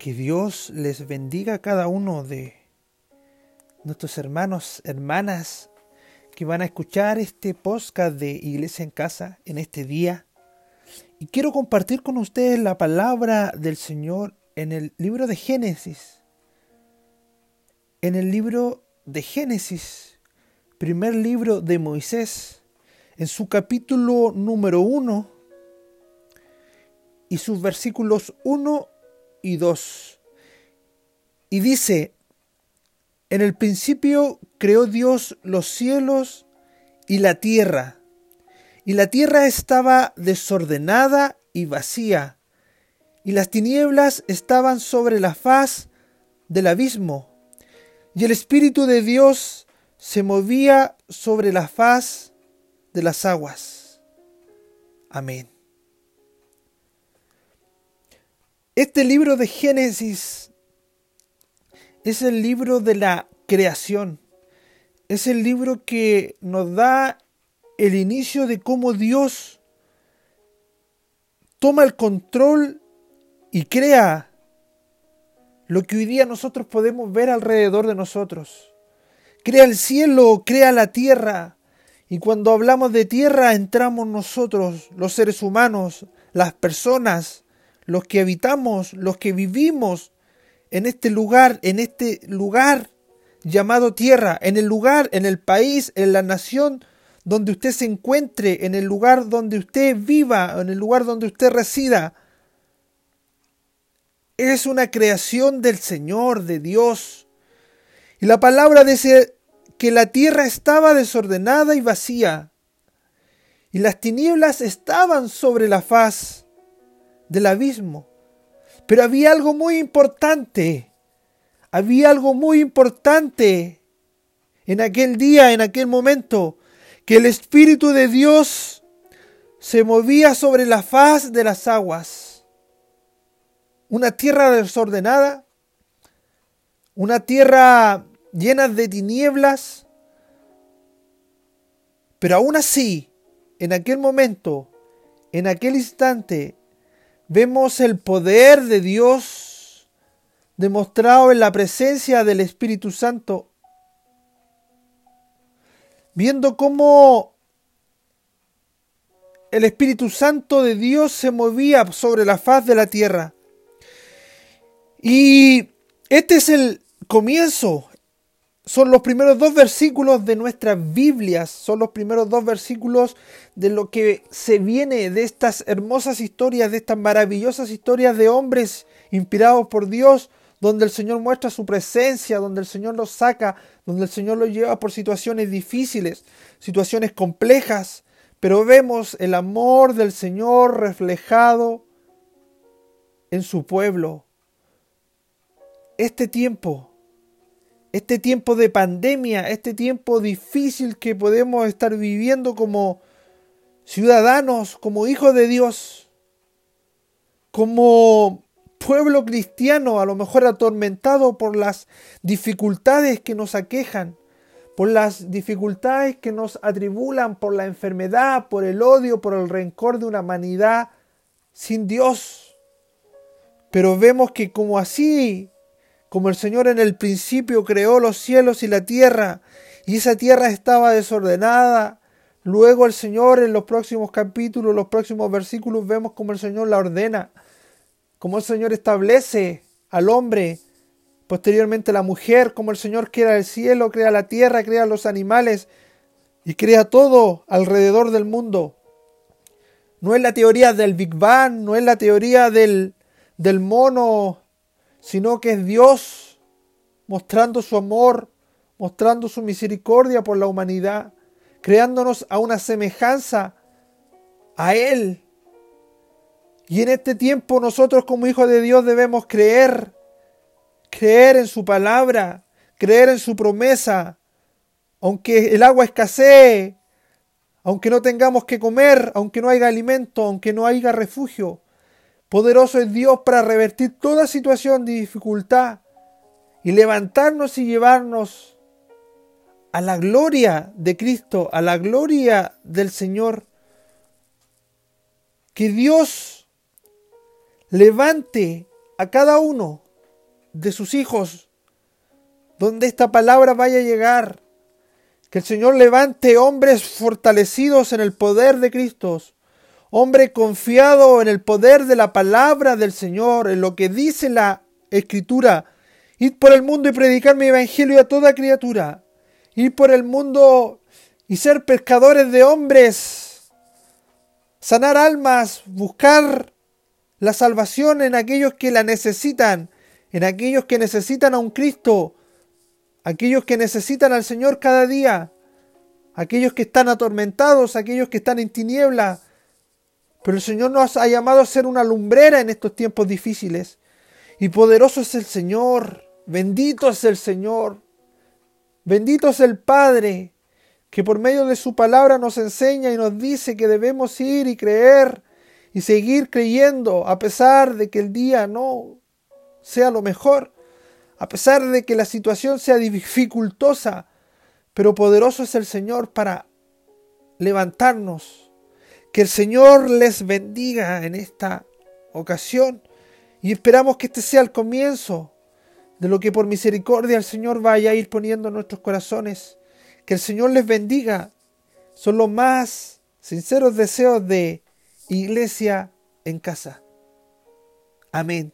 Que Dios les bendiga a cada uno de nuestros hermanos, hermanas que van a escuchar este podcast de Iglesia en Casa en este día. Y quiero compartir con ustedes la palabra del Señor en el libro de Génesis. En el libro de Génesis, primer libro de Moisés, en su capítulo número 1 y sus versículos 1 y 2. Y dice, en el principio creó Dios los cielos y la tierra, y la tierra estaba desordenada y vacía, y las tinieblas estaban sobre la faz del abismo, y el Espíritu de Dios se movía sobre la faz de las aguas. Amén. Este libro de Génesis es el libro de la creación. Es el libro que nos da el inicio de cómo Dios toma el control y crea lo que hoy día nosotros podemos ver alrededor de nosotros. Crea el cielo, crea la tierra. Y cuando hablamos de tierra entramos nosotros, los seres humanos, las personas, los que habitamos, los que vivimos en este lugar, en este lugar llamado tierra, en el lugar, en el país, en la nación donde usted se encuentre, en el lugar donde usted viva, en el lugar donde usted resida. Es una creación del Señor, de Dios. Y la palabra dice que la tierra estaba desordenada y vacía, y las tinieblas estaban sobre la faz del abismo. Pero había algo muy importante. Había algo muy importante en aquel día, en aquel momento, que el Espíritu de Dios se movía sobre la faz de las aguas. Una tierra desordenada, una tierra llena de tinieblas, pero aún así, en aquel momento, en aquel instante, vemos el poder de Dios demostrado en la presencia del Espíritu Santo, viendo cómo el Espíritu Santo de Dios se movía sobre la faz de la tierra. Y este es el comienzo, son los primeros dos versículos de nuestras Biblias, son los primeros dos versículos de lo que se viene de estas hermosas historias, de estas maravillosas historias de hombres inspirados por Dios, donde el Señor muestra su presencia, donde el Señor los saca, donde el Señor los lleva por situaciones difíciles, situaciones complejas, pero vemos el amor del Señor reflejado en su pueblo. Este tiempo este tiempo de pandemia, este tiempo difícil que podemos estar viviendo como ciudadanos, como hijos de Dios, como pueblo cristiano, a lo mejor atormentado por las dificultades que nos aquejan, por las dificultades que nos atribulan, por la enfermedad, por el odio, por el rencor de una humanidad sin Dios. Pero vemos que como así como el Señor en el principio creó los cielos y la tierra, y esa tierra estaba desordenada. Luego el Señor en los próximos capítulos, los próximos versículos, vemos como el Señor la ordena, como el Señor establece al hombre, posteriormente la mujer, como el Señor crea el cielo, crea la tierra, crea los animales y crea todo alrededor del mundo. No es la teoría del Big Bang, no es la teoría del, del mono sino que es Dios mostrando su amor, mostrando su misericordia por la humanidad, creándonos a una semejanza a Él. Y en este tiempo nosotros como hijos de Dios debemos creer, creer en su palabra, creer en su promesa, aunque el agua escasee, aunque no tengamos que comer, aunque no haya alimento, aunque no haya refugio, Poderoso es Dios para revertir toda situación de dificultad y levantarnos y llevarnos a la gloria de Cristo, a la gloria del Señor. Que Dios levante a cada uno de sus hijos, donde esta palabra vaya a llegar. Que el Señor levante hombres fortalecidos en el poder de Cristo, hombre confiado en el poder de la palabra del Señor, en lo que dice la Escritura. Ir por el mundo y predicar mi evangelio a toda criatura. Ir por el mundo y ser pescadores de hombres. Sanar almas, buscar la salvación en aquellos que la necesitan, en aquellos que necesitan a un Cristo, aquellos que necesitan al Señor cada día, aquellos que están atormentados, aquellos que están en tinieblas. Pero el Señor nos ha llamado a ser una lumbrera en estos tiempos difíciles. Y poderoso es el Señor, bendito es el Señor, bendito es el Padre, que por medio de su palabra nos enseña y nos dice que debemos ir y creer y seguir creyendo a pesar de que el día no sea lo mejor, a pesar de que la situación sea dificultosa, pero poderoso es el Señor para levantarnos. Que el Señor les bendiga en esta ocasión y esperamos que este sea el comienzo de lo que por misericordia el Señor vaya a ir poniendo en nuestros corazones. Que el Señor les bendiga. Son los más sinceros deseos de iglesia en casa. Amén.